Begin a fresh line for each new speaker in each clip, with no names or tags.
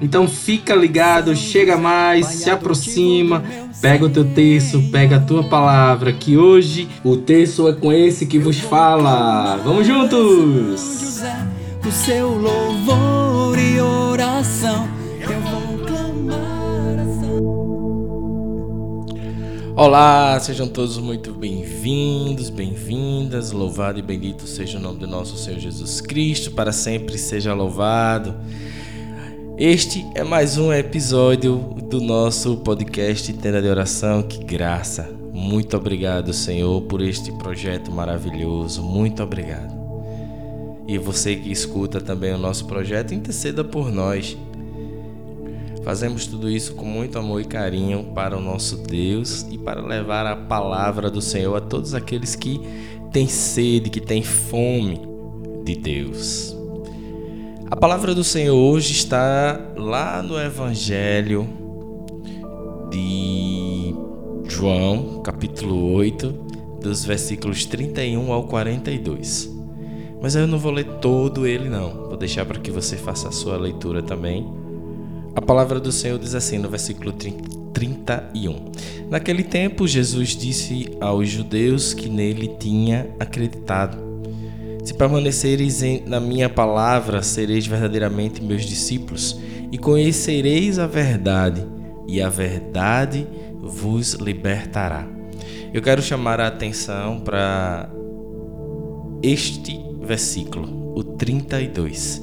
Então fica ligado, chega mais, se aproxima, pega o teu texto, pega a tua palavra, que hoje o texto é com esse que vos fala. Vamos juntos!
O seu louvor e oração. Eu vou clamar a
Olá, sejam todos muito bem-vindos, bem-vindas. Louvado e bendito seja o nome do nosso Senhor Jesus Cristo, para sempre seja louvado. Este é mais um episódio do nosso podcast Tenda de Oração. Que graça! Muito obrigado, Senhor, por este projeto maravilhoso. Muito obrigado. E você que escuta também o nosso projeto, interceda por nós. Fazemos tudo isso com muito amor e carinho para o nosso Deus e para levar a palavra do Senhor a todos aqueles que têm sede, que têm fome de Deus. A palavra do Senhor hoje está lá no Evangelho de João, capítulo 8, dos versículos 31 ao 42. Mas eu não vou ler todo ele, não. Vou deixar para que você faça a sua leitura também. A palavra do Senhor diz assim no versículo 31. Naquele tempo, Jesus disse aos judeus que nele tinha acreditado: Se permanecereis na minha palavra, sereis verdadeiramente meus discípulos e conhecereis a verdade, e a verdade vos libertará. Eu quero chamar a atenção para este versículo, o 32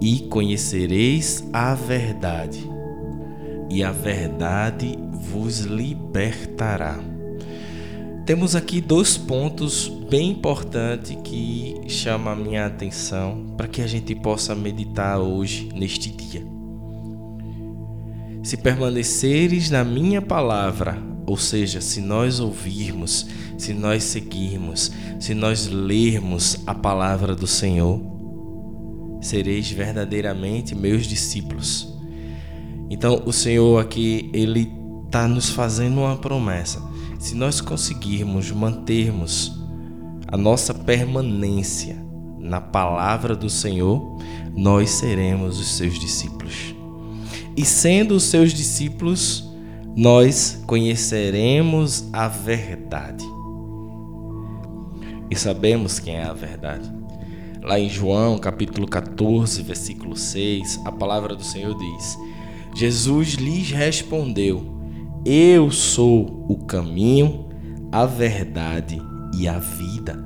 e conhecereis a verdade, e a verdade vos libertará. Temos aqui dois pontos bem importantes que chamam a minha atenção para que a gente possa meditar hoje, neste dia. Se permaneceres na minha palavra, ou seja, se nós ouvirmos, se nós seguirmos, se nós lermos a palavra do Senhor, sereis verdadeiramente meus discípulos. Então, o Senhor aqui, ele está nos fazendo uma promessa. Se nós conseguirmos mantermos a nossa permanência na palavra do Senhor, nós seremos os seus discípulos. E sendo os seus discípulos, nós conheceremos a verdade. E sabemos quem é a verdade. Lá em João, capítulo 14, versículo 6, a palavra do Senhor diz: Jesus lhes respondeu: Eu sou o caminho, a verdade e a vida.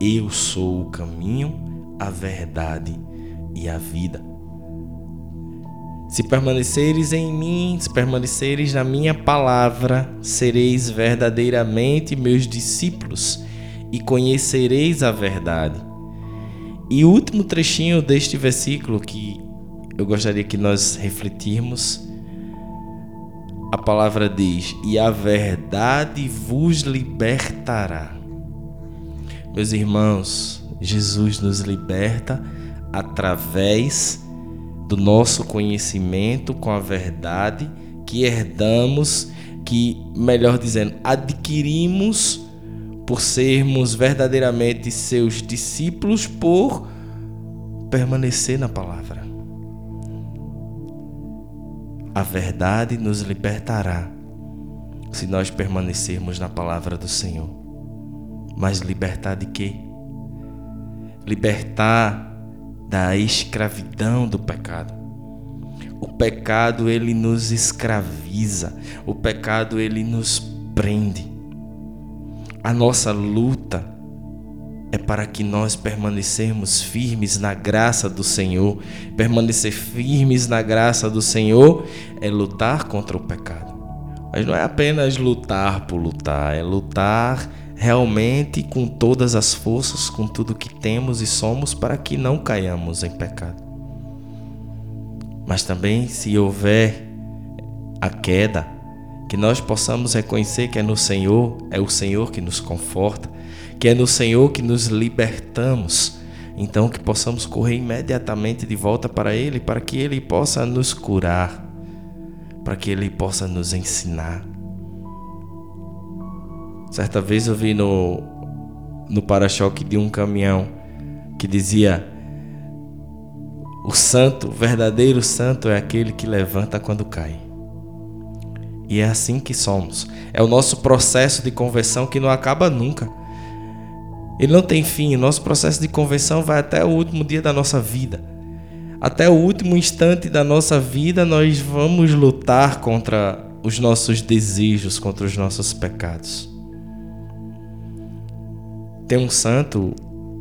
Eu sou o caminho, a verdade e a vida. Se permaneceres em mim, se permaneceres na minha palavra, sereis verdadeiramente meus discípulos e conhecereis a verdade. E o último trechinho deste versículo que eu gostaria que nós refletirmos, a palavra diz: E a verdade vos libertará. Meus irmãos, Jesus nos liberta através do nosso conhecimento com a verdade que herdamos, que, melhor dizendo, adquirimos por sermos verdadeiramente seus discípulos, por permanecer na palavra. A verdade nos libertará se nós permanecermos na palavra do Senhor. Mas libertar de quê? Libertar da escravidão do pecado. O pecado ele nos escraviza, o pecado ele nos prende. A nossa luta é para que nós permanecermos firmes na graça do Senhor. Permanecer firmes na graça do Senhor é lutar contra o pecado. Mas não é apenas lutar por lutar, é lutar realmente com todas as forças, com tudo que temos e somos, para que não caiamos em pecado. Mas também, se houver a queda, que nós possamos reconhecer que é no Senhor, é o Senhor que nos conforta, que é no Senhor que nos libertamos. Então, que possamos correr imediatamente de volta para Ele, para que Ele possa nos curar, para que Ele possa nos ensinar. Certa vez eu vi no, no para-choque de um caminhão que dizia: O santo, o verdadeiro santo é aquele que levanta quando cai. E é assim que somos. É o nosso processo de conversão que não acaba nunca. Ele não tem fim. Nosso processo de conversão vai até o último dia da nossa vida. Até o último instante da nossa vida, nós vamos lutar contra os nossos desejos, contra os nossos pecados. Tem um santo,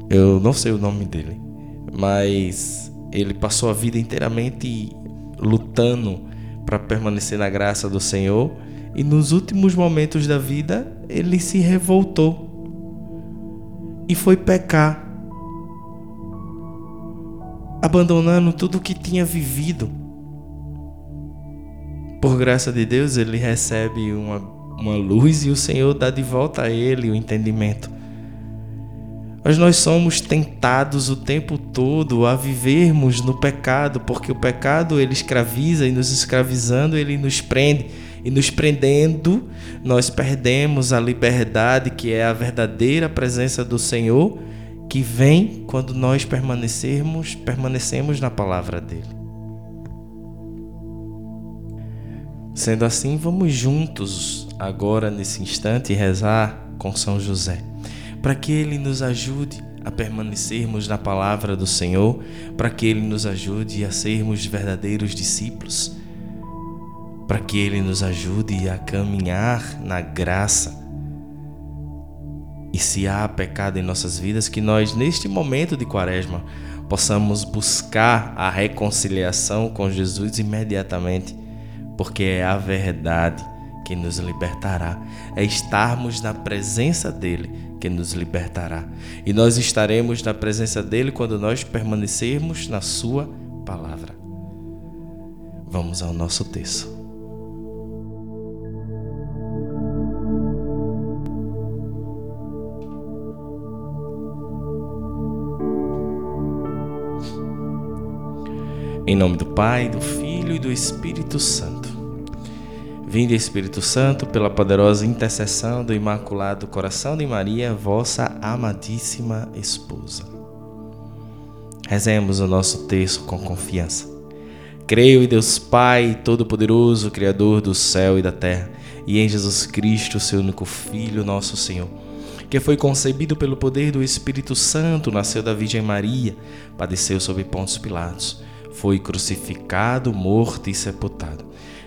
eu não sei o nome dele, mas ele passou a vida inteiramente lutando para permanecer na graça do Senhor e nos últimos momentos da vida ele se revoltou e foi pecar, abandonando tudo o que tinha vivido. Por graça de Deus, ele recebe uma, uma luz e o Senhor dá de volta a ele o entendimento. Mas nós somos tentados o tempo todo a vivermos no pecado, porque o pecado ele escraviza e nos escravizando ele nos prende. E nos prendendo, nós perdemos a liberdade que é a verdadeira presença do Senhor, que vem quando nós permanecermos, permanecemos na palavra dele. Sendo assim, vamos juntos agora nesse instante rezar com São José para que Ele nos ajude a permanecermos na palavra do Senhor, para que Ele nos ajude a sermos verdadeiros discípulos, para que Ele nos ajude a caminhar na graça. E se há pecado em nossas vidas, que nós, neste momento de Quaresma, possamos buscar a reconciliação com Jesus imediatamente, porque é a verdade que nos libertará, é estarmos na presença dEle que nos libertará. E nós estaremos na presença dele quando nós permanecermos na sua palavra. Vamos ao nosso texto. Em nome do Pai, do Filho e do Espírito Santo. Vinde Espírito Santo, pela poderosa intercessão do Imaculado Coração de Maria, vossa amadíssima esposa. Rezemos o nosso texto com confiança. Creio em Deus Pai, Todo-Poderoso, Criador do céu e da terra, e em Jesus Cristo, seu único Filho, nosso Senhor, que foi concebido pelo poder do Espírito Santo, nasceu da Virgem Maria, padeceu sob Pontos Pilatos, foi crucificado, morto e sepultado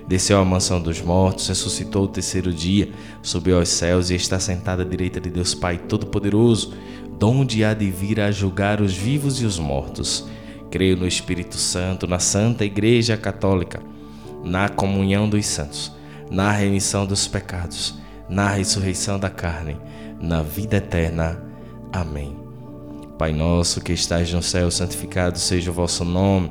desceu à mansão dos mortos, ressuscitou o terceiro dia, subiu aos céus e está sentado à direita de Deus Pai Todo-Poderoso, donde há de vir a julgar os vivos e os mortos. Creio no Espírito Santo, na Santa Igreja Católica, na comunhão dos santos, na remissão dos pecados, na ressurreição da carne, na vida eterna. Amém. Pai nosso que estais no céu, santificado seja o vosso nome.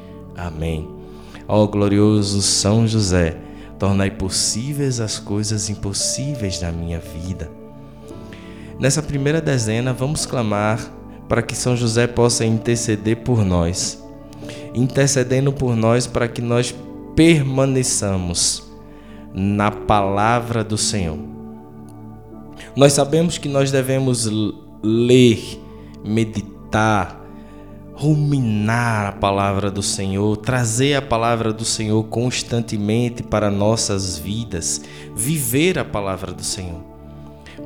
Amém. Ó glorioso São José, tornai possíveis as coisas impossíveis na minha vida. Nessa primeira dezena, vamos clamar para que São José possa interceder por nós, intercedendo por nós para que nós permaneçamos na palavra do Senhor. Nós sabemos que nós devemos ler, meditar, ruminar a palavra do Senhor, trazer a palavra do Senhor constantemente para nossas vidas, viver a palavra do Senhor.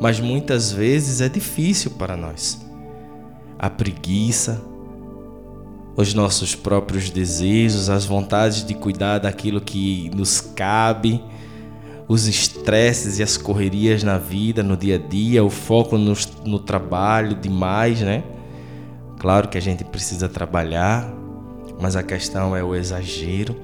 Mas muitas vezes é difícil para nós. A preguiça, os nossos próprios desejos, as vontades de cuidar daquilo que nos cabe, os estresses e as correrias na vida, no dia a dia, o foco no, no trabalho demais, né? Claro que a gente precisa trabalhar, mas a questão é o exagero.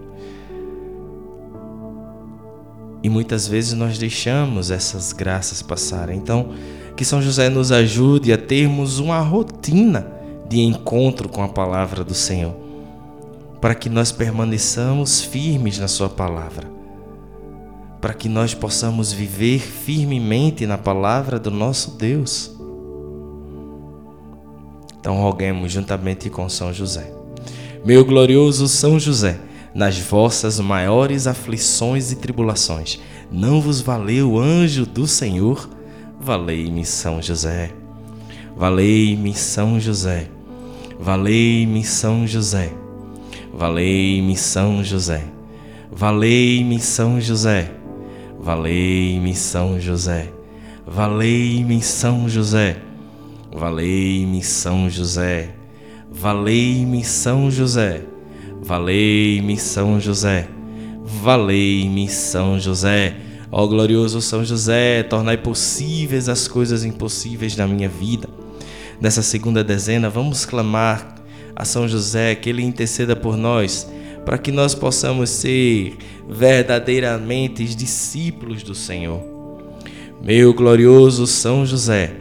E muitas vezes nós deixamos essas graças passarem. Então, que São José nos ajude a termos uma rotina de encontro com a palavra do Senhor, para que nós permaneçamos firmes na Sua palavra, para que nós possamos viver firmemente na palavra do nosso Deus. Então roguemos juntamente com São José. Meu glorioso São José, nas vossas maiores aflições e tribulações, não vos valeu o anjo do Senhor? Valei-me São José. Valei-me São José. Valei-me São José. Valei-me São José. Valei-me São José. Valei-me São José. Valei-me São José. Valei-me São José, valei-me São José, valei-me São José, valei-me São José. Ó glorioso São José, tornai possíveis as coisas impossíveis na minha vida. Nessa segunda dezena, vamos clamar a São José que ele interceda por nós, para que nós possamos ser verdadeiramente discípulos do Senhor. Meu glorioso São José,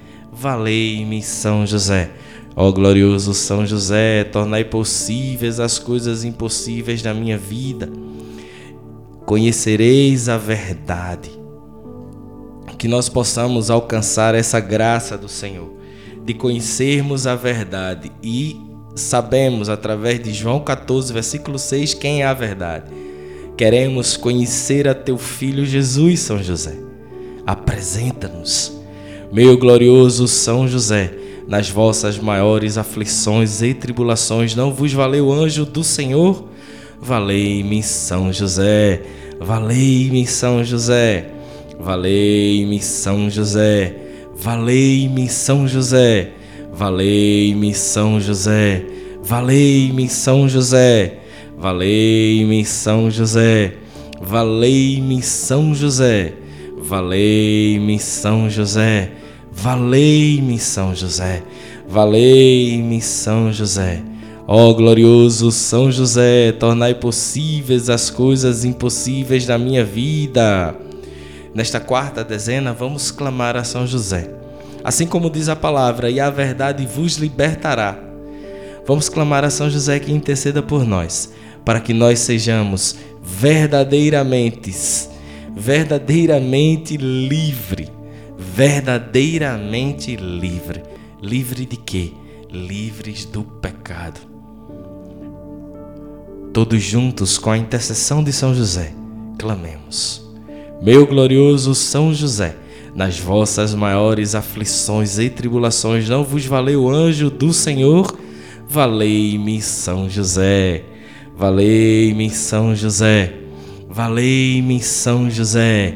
Valei-me, São José. Ó glorioso São José, tornai possíveis as coisas impossíveis na minha vida. Conhecereis a verdade. Que nós possamos alcançar essa graça do Senhor, de conhecermos a verdade e sabemos através de João 14, versículo 6, quem é a verdade. Queremos conhecer a teu filho Jesus, São José. Apresenta-nos meu glorioso São José, nas vossas maiores aflições e tribulações, não vos valeu anjo do Senhor? Valei-me, São José, valei-me, São José, valei-me, São José, valei-me, São José, valei-me, São José, valei-me, São José, valei-me, São José, valei-me, São José, valei-me, São José. Valei-me, São José, valei-me, São José. Ó glorioso São José, tornai possíveis as coisas impossíveis da minha vida. Nesta quarta dezena, vamos clamar a São José. Assim como diz a palavra, e a verdade vos libertará. Vamos clamar a São José que interceda por nós, para que nós sejamos verdadeiramente, verdadeiramente livres verdadeiramente livre. Livre de quê? Livres do pecado. Todos juntos, com a intercessão de São José, clamemos. Meu glorioso São José, nas vossas maiores aflições e tribulações, não vos valeu o anjo do Senhor? Valei-me, São José. Valei-me, São José. Valei-me, São José.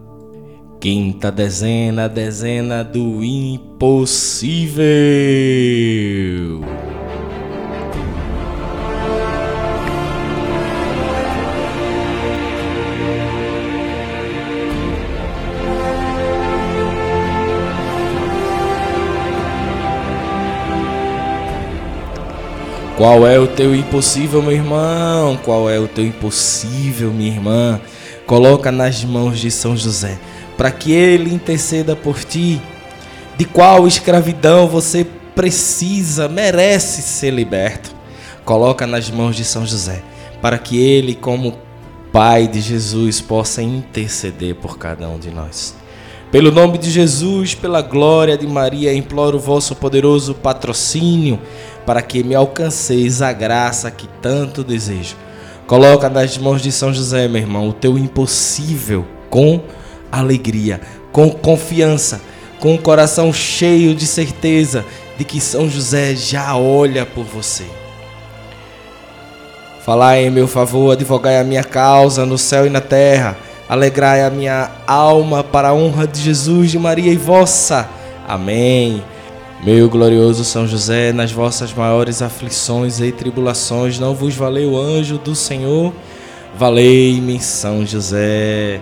Quinta dezena, dezena do impossível. Qual é o teu impossível, meu irmão? Qual é o teu impossível, minha irmã? Coloca nas mãos de São José para que ele interceda por ti. De qual escravidão você precisa, merece ser liberto? Coloca nas mãos de São José, para que ele, como Pai de Jesus, possa interceder por cada um de nós. Pelo nome de Jesus, pela glória de Maria, imploro o vosso poderoso patrocínio para que me alcanceis a graça que tanto desejo. Coloca nas mãos de São José, meu irmão, o teu impossível com alegria, com confiança, com o coração cheio de certeza de que São José já olha por você. Falai em meu favor, advogai a minha causa no céu e na terra. Alegrai a minha alma para a honra de Jesus, de Maria e vossa. Amém. Meu glorioso São José, nas vossas maiores aflições e tribulações, não vos valeu o anjo do Senhor? Valei-me, São José.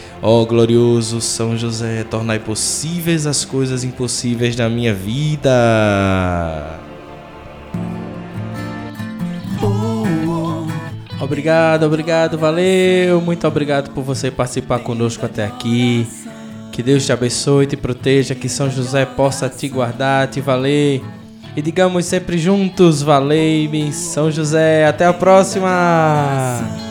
Ó oh, glorioso São José, tornai possíveis as coisas impossíveis na minha vida. Obrigado, obrigado, valeu. Muito obrigado por você participar conosco até aqui. Que Deus te abençoe, te proteja, que São José possa te guardar, te valer. E digamos sempre juntos, valei-me, São José. Até a próxima!